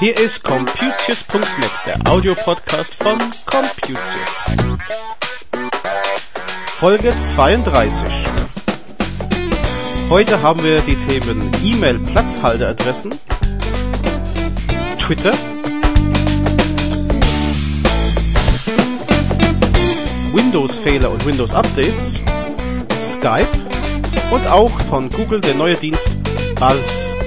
Hier ist Computius.net, der Audiopodcast von Computius. Folge 32. Heute haben wir die Themen E-Mail-Platzhalteradressen, Twitter, Windows-Fehler und Windows-Updates, Skype und auch von Google der neue Dienst Buzz.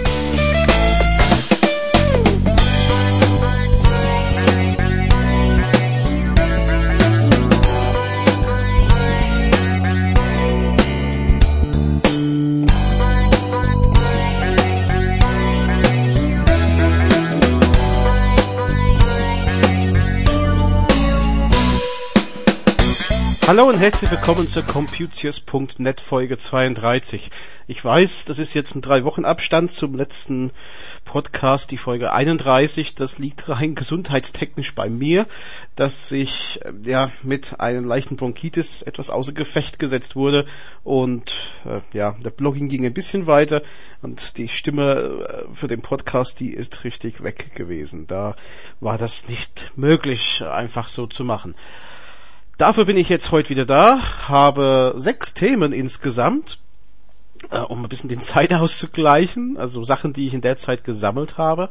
Hallo und herzlich willkommen zur Computius.net Folge 32. Ich weiß, das ist jetzt ein drei Wochen Abstand zum letzten Podcast, die Folge 31. Das liegt rein gesundheitstechnisch bei mir, dass ich äh, ja mit einem leichten Bronchitis etwas außer Gefecht gesetzt wurde und äh, ja, der Blogging ging ein bisschen weiter und die Stimme äh, für den Podcast, die ist richtig weg gewesen. Da war das nicht möglich, einfach so zu machen. Dafür bin ich jetzt heute wieder da, habe sechs Themen insgesamt, äh, um ein bisschen den Zeit auszugleichen, also Sachen, die ich in der Zeit gesammelt habe.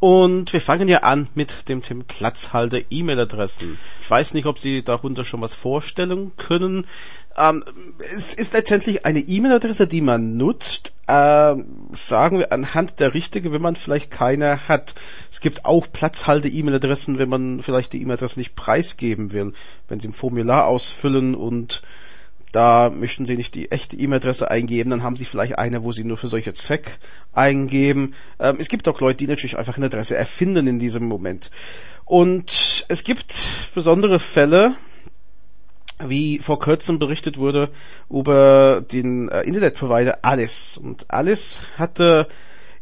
Und wir fangen ja an mit dem Thema Platzhalter E-Mail-Adressen. Ich weiß nicht, ob Sie darunter schon was vorstellen können. Ähm, es ist letztendlich eine E-Mail-Adresse, die man nutzt, äh, sagen wir anhand der richtigen, wenn man vielleicht keine hat. Es gibt auch Platzhalte-E-Mail-Adressen, wenn man vielleicht die E-Mail-Adresse nicht preisgeben will, wenn Sie ein Formular ausfüllen und da möchten Sie nicht die echte E-Mail-Adresse eingeben, dann haben Sie vielleicht eine, wo Sie nur für solche Zweck eingeben. Ähm, es gibt auch Leute, die natürlich einfach eine Adresse erfinden in diesem Moment. Und es gibt besondere Fälle, wie vor kurzem berichtet wurde über den äh, Internetprovider Alice. Und Alice hatte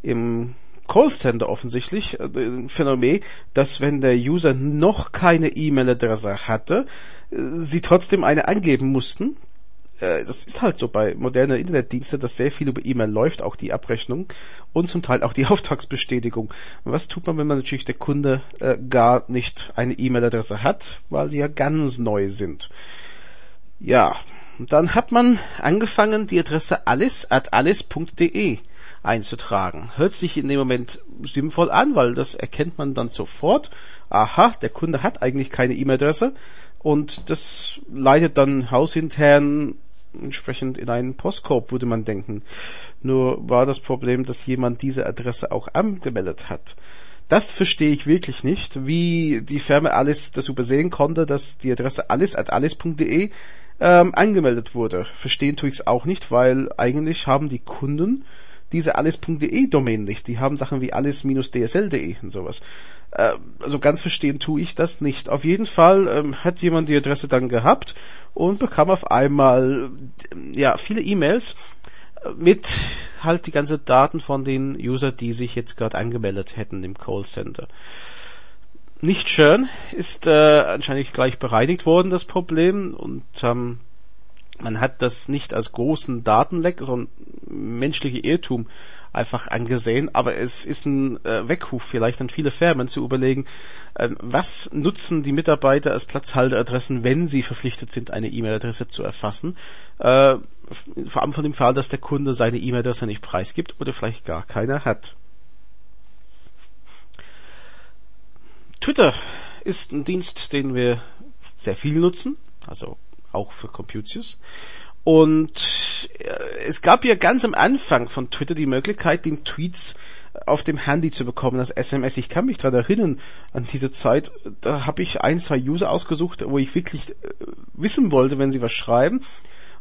im Callcenter offensichtlich äh, ein Phänomen, dass wenn der User noch keine E-Mail-Adresse hatte, äh, sie trotzdem eine angeben mussten. Äh, das ist halt so bei modernen Internetdiensten, dass sehr viel über E-Mail läuft, auch die Abrechnung und zum Teil auch die Auftragsbestätigung. was tut man, wenn man natürlich der Kunde äh, gar nicht eine E-Mail-Adresse hat, weil sie ja ganz neu sind? Ja, dann hat man angefangen, die Adresse alice at alice.de einzutragen. Hört sich in dem Moment sinnvoll an, weil das erkennt man dann sofort. Aha, der Kunde hat eigentlich keine E-Mail-Adresse und das leitet dann hausintern entsprechend in einen Postkorb, würde man denken. Nur war das Problem, dass jemand diese Adresse auch angemeldet hat. Das verstehe ich wirklich nicht, wie die Firma Alice das übersehen konnte, dass die Adresse alice at alice.de ähm, angemeldet wurde. Verstehen tue ich es auch nicht, weil eigentlich haben die Kunden diese alles.de Domain nicht. Die haben Sachen wie alles-dsl.de und sowas. Äh, also ganz verstehen tue ich das nicht. Auf jeden Fall ähm, hat jemand die Adresse dann gehabt und bekam auf einmal äh, ja viele E-Mails äh, mit halt die ganze Daten von den User, die sich jetzt gerade angemeldet hätten im Callcenter nicht schön, ist äh, anscheinend gleich bereinigt worden, das Problem. Und ähm, man hat das nicht als großen Datenleck, sondern menschliche Irrtum einfach angesehen. Aber es ist ein äh, Weckruf vielleicht an viele Firmen zu überlegen, äh, was nutzen die Mitarbeiter als Platzhalteradressen, wenn sie verpflichtet sind, eine E-Mail-Adresse zu erfassen. Äh, vor allem von dem Fall, dass der Kunde seine E-Mail-Adresse nicht preisgibt oder vielleicht gar keine hat. Twitter ist ein Dienst, den wir sehr viel nutzen, also auch für Computius. Und äh, es gab ja ganz am Anfang von Twitter die Möglichkeit, den Tweets auf dem Handy zu bekommen, das SMS. Ich kann mich daran erinnern, an diese Zeit, da habe ich ein, zwei User ausgesucht, wo ich wirklich äh, wissen wollte, wenn sie was schreiben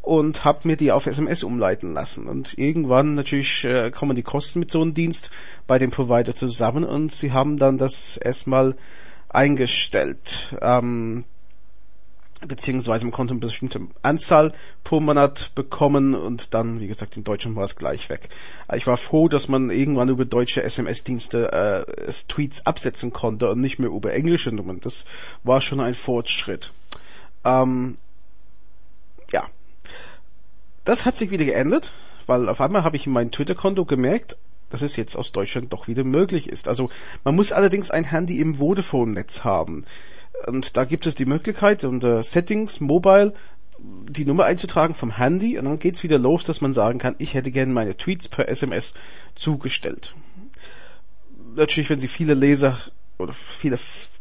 und habe mir die auf SMS umleiten lassen. Und irgendwann natürlich äh, kommen die Kosten mit so einem Dienst bei dem Provider zusammen und sie haben dann das erstmal eingestellt. Ähm, beziehungsweise man konnte eine bestimmte Anzahl pro Monat bekommen und dann, wie gesagt, in Deutschland war es gleich weg. Ich war froh, dass man irgendwann über deutsche SMS-Dienste äh, Tweets absetzen konnte und nicht mehr über englische Nummern. Das war schon ein Fortschritt. Ähm. Das hat sich wieder geändert, weil auf einmal habe ich in meinem Twitter-Konto gemerkt, dass es jetzt aus Deutschland doch wieder möglich ist. Also man muss allerdings ein Handy im Vodafone-Netz haben. Und da gibt es die Möglichkeit unter Settings, Mobile, die Nummer einzutragen vom Handy und dann geht's wieder los, dass man sagen kann, ich hätte gerne meine Tweets per SMS zugestellt. Natürlich, wenn Sie viele Leser oder viele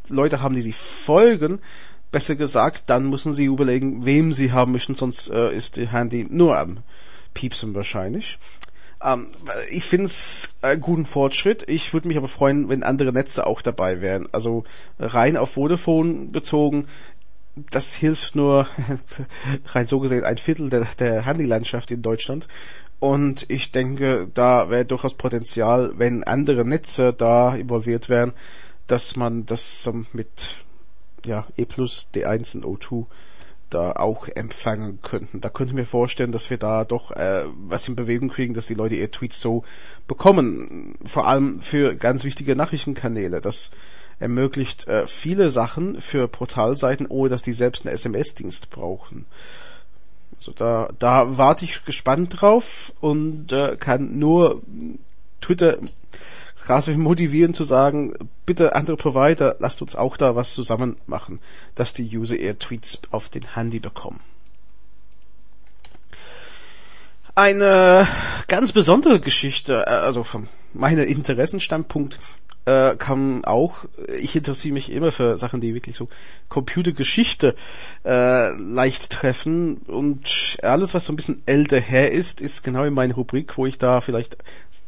Leute haben, die Sie folgen, besser gesagt, dann müssen Sie überlegen, wem Sie haben möchten, sonst äh, ist Ihr Handy nur am Piepsen wahrscheinlich. Ähm, ich finde es einen guten Fortschritt. Ich würde mich aber freuen, wenn andere Netze auch dabei wären. Also rein auf Vodafone bezogen, das hilft nur rein so gesehen ein Viertel der, der Handylandschaft in Deutschland. Und ich denke, da wäre durchaus Potenzial, wenn andere Netze da involviert wären, dass man das mit ja, E plus, D1 und O2 da auch empfangen könnten. Da könnte ich mir vorstellen, dass wir da doch äh, was in Bewegung kriegen, dass die Leute ihr Tweets so bekommen. Vor allem für ganz wichtige Nachrichtenkanäle. Das ermöglicht äh, viele Sachen für Portalseiten, ohne dass die selbst einen SMS-Dienst brauchen. Also da, da warte ich gespannt drauf und äh, kann nur Twitter quasi motivieren zu sagen, bitte andere Provider, lasst uns auch da was zusammen machen, dass die User eher Tweets auf den Handy bekommen. Eine ganz besondere Geschichte, äh, also von meiner Interessenstandpunkt, äh, kann auch, ich interessiere mich immer für Sachen, die wirklich so Computergeschichte äh, leicht treffen und alles, was so ein bisschen älter her ist, ist genau in meiner Rubrik, wo ich da vielleicht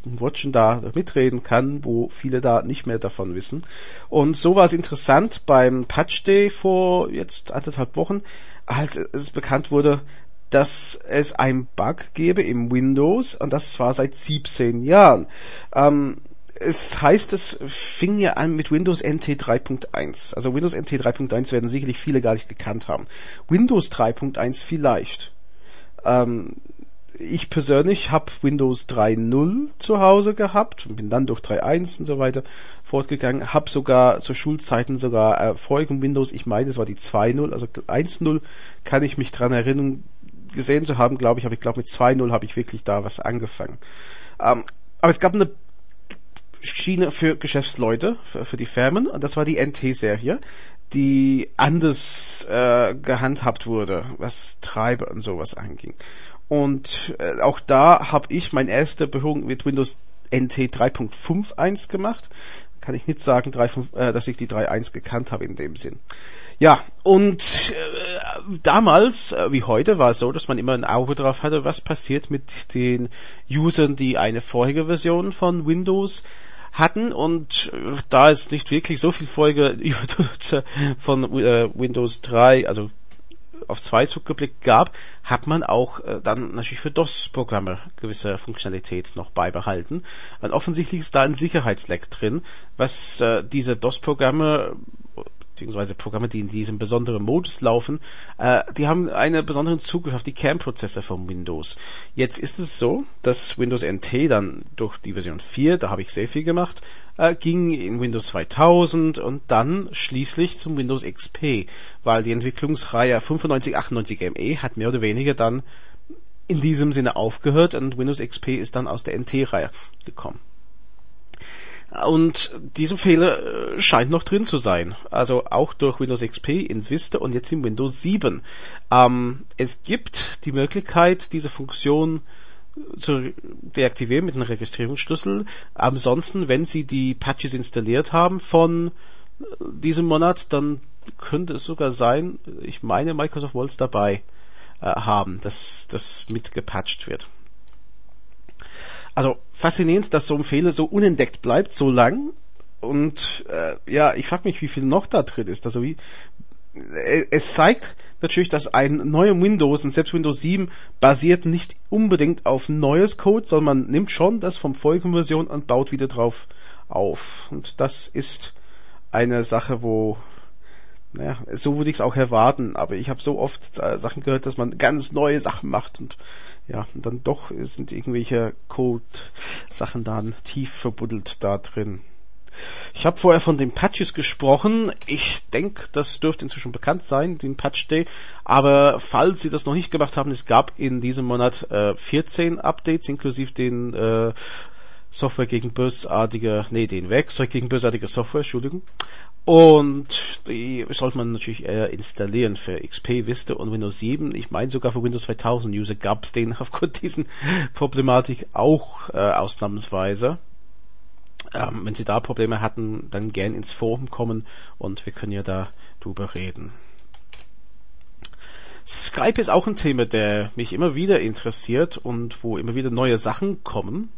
ein Wortchen da mitreden kann, wo viele da nicht mehr davon wissen. Und so war es interessant beim Patch Day vor jetzt anderthalb Wochen, als es bekannt wurde, dass es ein Bug gäbe im Windows und das war seit 17 Jahren. Ähm, es heißt, es fing ja an mit Windows NT 3.1. Also Windows NT 3.1 werden sicherlich viele gar nicht gekannt haben. Windows 3.1 vielleicht. Ähm, ich persönlich habe Windows 3.0 zu Hause gehabt und bin dann durch 3.1 und so weiter fortgegangen. Habe sogar zu Schulzeiten sogar äh, Windows, ich meine, es war die 2.0, also 1.0 kann ich mich dran erinnern, gesehen zu haben, glaube ich, aber ich glaube mit 2.0 habe ich wirklich da was angefangen. Ähm, aber es gab eine Schiene für Geschäftsleute, für, für die Firmen, und das war die NT-Serie, die anders äh, gehandhabt wurde, was Treiber und sowas anging. Und äh, auch da habe ich meine erste Berührung mit Windows NT 3.51 gemacht. Kann ich nicht sagen, 3, äh, dass ich die 3.1 gekannt habe in dem Sinn. Ja, und äh, damals, äh, wie heute, war es so, dass man immer ein Auge drauf hatte, was passiert mit den Usern, die eine vorherige Version von Windows hatten und äh, da es nicht wirklich so viel Folge von äh, Windows 3, also auf zwei zurückgeblickt gab, hat man auch äh, dann natürlich für DOS-Programme gewisse Funktionalität noch beibehalten. Und offensichtlich ist da ein Sicherheitsleck drin, was äh, diese DOS-Programme beziehungsweise Programme, die in diesem besonderen Modus laufen, äh, die haben einen besonderen Zugriff auf die Kernprozesse von Windows. Jetzt ist es so, dass Windows NT dann durch die Version 4, da habe ich sehr viel gemacht, äh, ging in Windows 2000 und dann schließlich zum Windows XP, weil die Entwicklungsreihe 9598 ME hat mehr oder weniger dann in diesem Sinne aufgehört und Windows XP ist dann aus der NT-Reihe gekommen. Und dieser Fehler äh, scheint noch drin zu sein. Also auch durch Windows XP ins Vista und jetzt in Windows 7. Ähm, es gibt die Möglichkeit, diese Funktion zu deaktivieren mit einem Registrierungsschlüssel. Ansonsten, wenn Sie die Patches installiert haben von äh, diesem Monat, dann könnte es sogar sein, ich meine, Microsoft wollte es dabei äh, haben, dass das mitgepatcht wird. Also faszinierend, dass so ein Fehler so unentdeckt bleibt, so lang. Und äh, ja, ich frage mich, wie viel noch da drin ist. Also wie äh, es zeigt natürlich, dass ein neuer Windows und selbst Windows 7 basiert nicht unbedingt auf neues Code, sondern man nimmt schon das vom vorigen Version und baut wieder drauf auf. Und das ist eine Sache, wo naja, so würde ich es auch erwarten, aber ich habe so oft äh, Sachen gehört, dass man ganz neue Sachen macht und ja, dann doch sind irgendwelche Code-Sachen dann tief verbuddelt da drin. Ich habe vorher von den Patches gesprochen. Ich denke, das dürfte inzwischen bekannt sein, den Patch Day. Aber falls Sie das noch nicht gemacht haben, es gab in diesem Monat äh, 14 Updates, inklusive den äh, Software gegen bösartige, nee, den Werkzeug gegen bösartige Software, Entschuldigung. Und die sollte man natürlich eher installieren für XP, Vista und Windows 7. Ich meine sogar für Windows 2000 User gab es den aufgrund diesen Problematik auch äh, ausnahmsweise. Ähm, wenn Sie da Probleme hatten, dann gern ins Forum kommen und wir können ja da drüber reden. Skype ist auch ein Thema, der mich immer wieder interessiert und wo immer wieder neue Sachen kommen.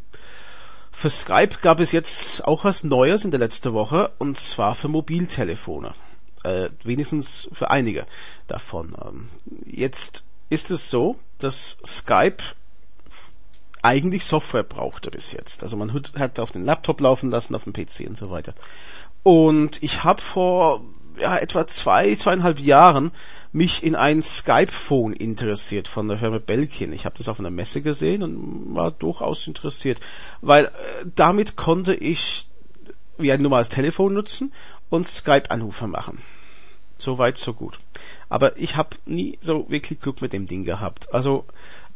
Für Skype gab es jetzt auch was Neues in der letzten Woche und zwar für Mobiltelefone. Äh, wenigstens für einige davon. Ähm, jetzt ist es so, dass Skype eigentlich Software brauchte bis jetzt. Also man hat auf den Laptop laufen lassen, auf dem PC und so weiter. Und ich habe vor ja, etwa zwei, zweieinhalb Jahren mich in ein Skype-Phone interessiert von der Firma Belkin. Ich habe das auf einer Messe gesehen und war durchaus interessiert, weil äh, damit konnte ich wie ein normales Telefon nutzen und Skype-Anrufe machen. So weit, so gut. Aber ich habe nie so wirklich Glück mit dem Ding gehabt. Also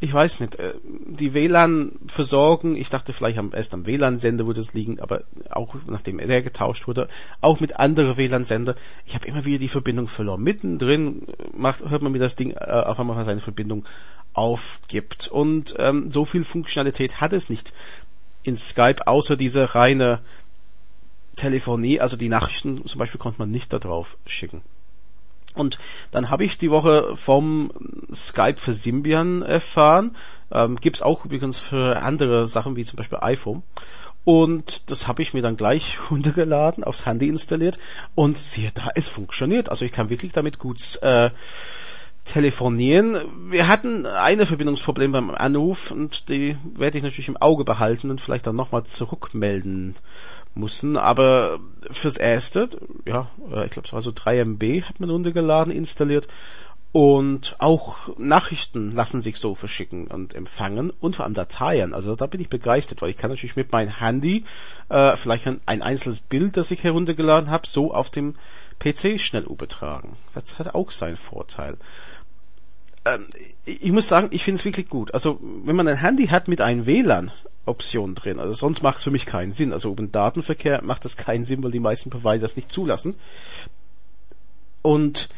ich weiß nicht, äh, die WLAN versorgen, ich dachte vielleicht am, erst am WLAN-Sender würde es liegen, aber auch nachdem der getauscht wurde, auch mit anderen WLAN-Sender, ich habe immer wieder die Verbindung verloren. Mittendrin macht, hört man mir das Ding äh, auf einmal seine Verbindung aufgibt. Und ähm, so viel Funktionalität hat es nicht in Skype, außer diese reine Telefonie, also die Nachrichten zum Beispiel konnte man nicht darauf schicken. Und dann habe ich die Woche vom Skype für Symbian erfahren. Ähm, Gibt auch übrigens für andere Sachen wie zum Beispiel iPhone. Und das habe ich mir dann gleich runtergeladen, aufs Handy installiert und siehe da, es funktioniert. Also ich kann wirklich damit gut äh, telefonieren. Wir hatten eine Verbindungsproblem beim Anruf und die werde ich natürlich im Auge behalten und vielleicht dann nochmal zurückmelden müssen. Aber fürs erste, ja, äh, ich glaube es war so 3 MB hat man runtergeladen, installiert. Und auch Nachrichten lassen sich so verschicken und empfangen und vor allem Dateien. Also da bin ich begeistert, weil ich kann natürlich mit meinem Handy äh, vielleicht ein, ein einzelnes Bild, das ich heruntergeladen habe, so auf dem PC schnell übertragen. Das hat auch seinen Vorteil. Ähm, ich muss sagen, ich finde es wirklich gut. Also wenn man ein Handy hat mit einem WLAN, Option drin. Also sonst macht es für mich keinen Sinn. Also über den Datenverkehr macht das keinen Sinn, weil die meisten Provider das nicht zulassen. Und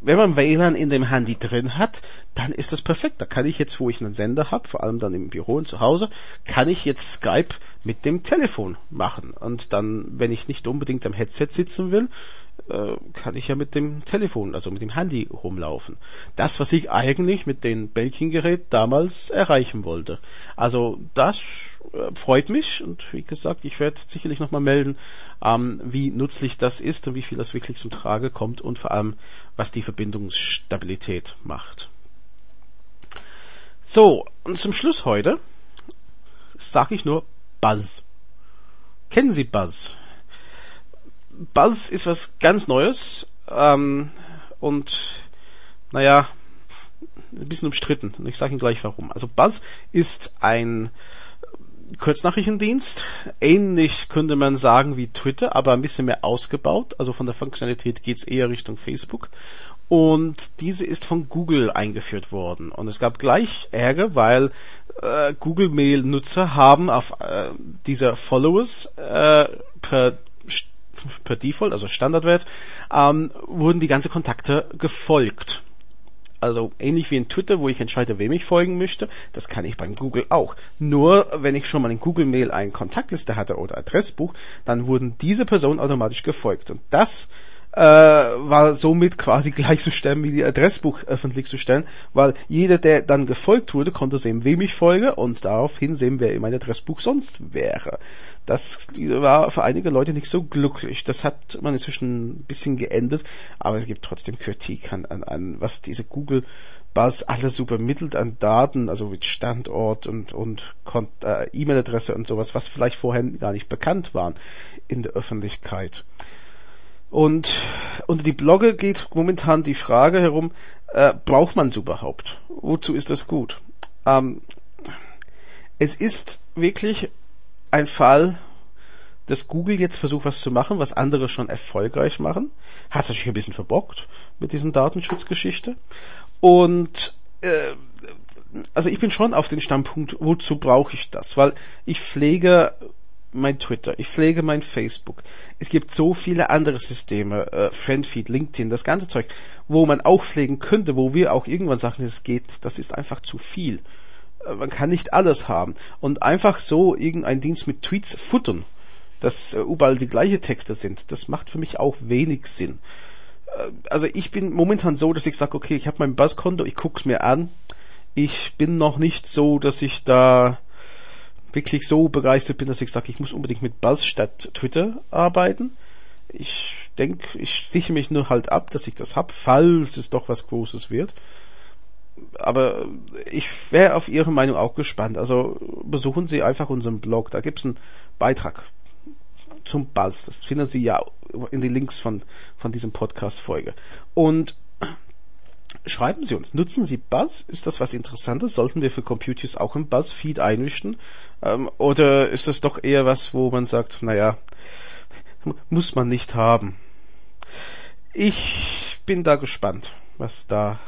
wenn man WLAN in dem Handy drin hat, dann ist das perfekt. Da kann ich jetzt, wo ich einen Sender habe, vor allem dann im Büro und zu Hause, kann ich jetzt Skype mit dem Telefon machen. Und dann, wenn ich nicht unbedingt am Headset sitzen will, äh, kann ich ja mit dem Telefon, also mit dem Handy rumlaufen. Das, was ich eigentlich mit dem Belkin-Gerät damals erreichen wollte. Also das äh, freut mich und wie gesagt, ich werde sicherlich nochmal melden, ähm, wie nützlich das ist und wie viel das wirklich zum Trage kommt und vor allem, was die Verbindungsstabilität macht. So, und zum Schluss heute sage ich nur Buzz. Kennen Sie Buzz? Buzz ist was ganz Neues ähm, und naja, ein bisschen umstritten. Und ich sage Ihnen gleich warum. Also Buzz ist ein Kurznachrichtendienst. Ähnlich könnte man sagen wie Twitter, aber ein bisschen mehr ausgebaut. Also von der Funktionalität geht's eher Richtung Facebook. Und diese ist von Google eingeführt worden. Und es gab gleich Ärger, weil äh, Google Mail-Nutzer haben auf äh, dieser Followers äh, per per Default, also Standardwert, ähm, wurden die ganzen Kontakte gefolgt. Also ähnlich wie in Twitter, wo ich entscheide, wem ich folgen möchte, das kann ich beim Google auch. Nur wenn ich schon mal in Google Mail eine Kontaktliste hatte oder Adressbuch, dann wurden diese Personen automatisch gefolgt. Und das äh, war somit quasi gleichzustellen wie die Adressbuch öffentlich zu stellen, weil jeder, der dann gefolgt wurde, konnte sehen, wem ich folge und daraufhin sehen, wer in meinem Adressbuch sonst wäre. Das war für einige Leute nicht so glücklich. Das hat man inzwischen ein bisschen geändert, aber es gibt trotzdem Kritik an, an, an was diese Google Buzz alles übermittelt an Daten, also mit Standort und, und äh, E-Mail-Adresse und sowas, was vielleicht vorher gar nicht bekannt waren in der Öffentlichkeit. Und unter die Blogger geht momentan die Frage herum, äh, braucht man es überhaupt? Wozu ist das gut? Ähm, es ist wirklich ein Fall dass Google jetzt versucht, was zu machen, was andere schon erfolgreich machen. Hat sich ein bisschen verbockt mit diesen Datenschutzgeschichte. Und äh, also ich bin schon auf den Standpunkt, wozu brauche ich das? Weil ich pflege mein Twitter, ich pflege mein Facebook. Es gibt so viele andere Systeme, äh, Friendfeed, LinkedIn, das ganze Zeug, wo man auch pflegen könnte, wo wir auch irgendwann sagen, es geht, das ist einfach zu viel. Äh, man kann nicht alles haben. Und einfach so irgendein Dienst mit Tweets futtern, dass äh, überall die gleiche Texte sind, das macht für mich auch wenig Sinn. Äh, also ich bin momentan so, dass ich sage, okay, ich habe mein Buzzkonto, ich guck's mir an. Ich bin noch nicht so, dass ich da wirklich so begeistert bin, dass ich sage, ich muss unbedingt mit Buzz statt Twitter arbeiten. Ich denke, ich sichere mich nur halt ab, dass ich das hab, falls es doch was Großes wird. Aber ich wäre auf Ihre Meinung auch gespannt. Also besuchen Sie einfach unseren Blog, da gibt's einen Beitrag zum Buzz. Das finden Sie ja in den Links von, von diesem Podcast-Folge. Und schreiben Sie uns, nutzen Sie Buzz? Ist das was Interessantes? Sollten wir für Computers auch im Buzz-Feed einrichten? Ähm, oder ist das doch eher was, wo man sagt, naja, muss man nicht haben? Ich bin da gespannt, was da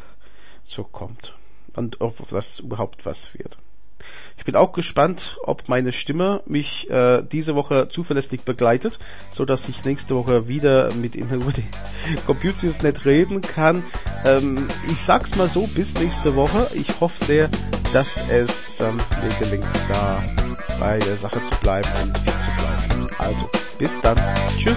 so kommt und ob das überhaupt was wird. Ich bin auch gespannt, ob meine Stimme mich äh, diese Woche zuverlässig begleitet, so dass ich nächste Woche wieder mit Ihnen über die Computers.net reden kann. Ähm, ich sag's mal so, bis nächste Woche. Ich hoffe sehr, dass es ähm, mir gelingt, da bei der Sache zu bleiben und fit zu bleiben. Also, bis dann. Tschüss.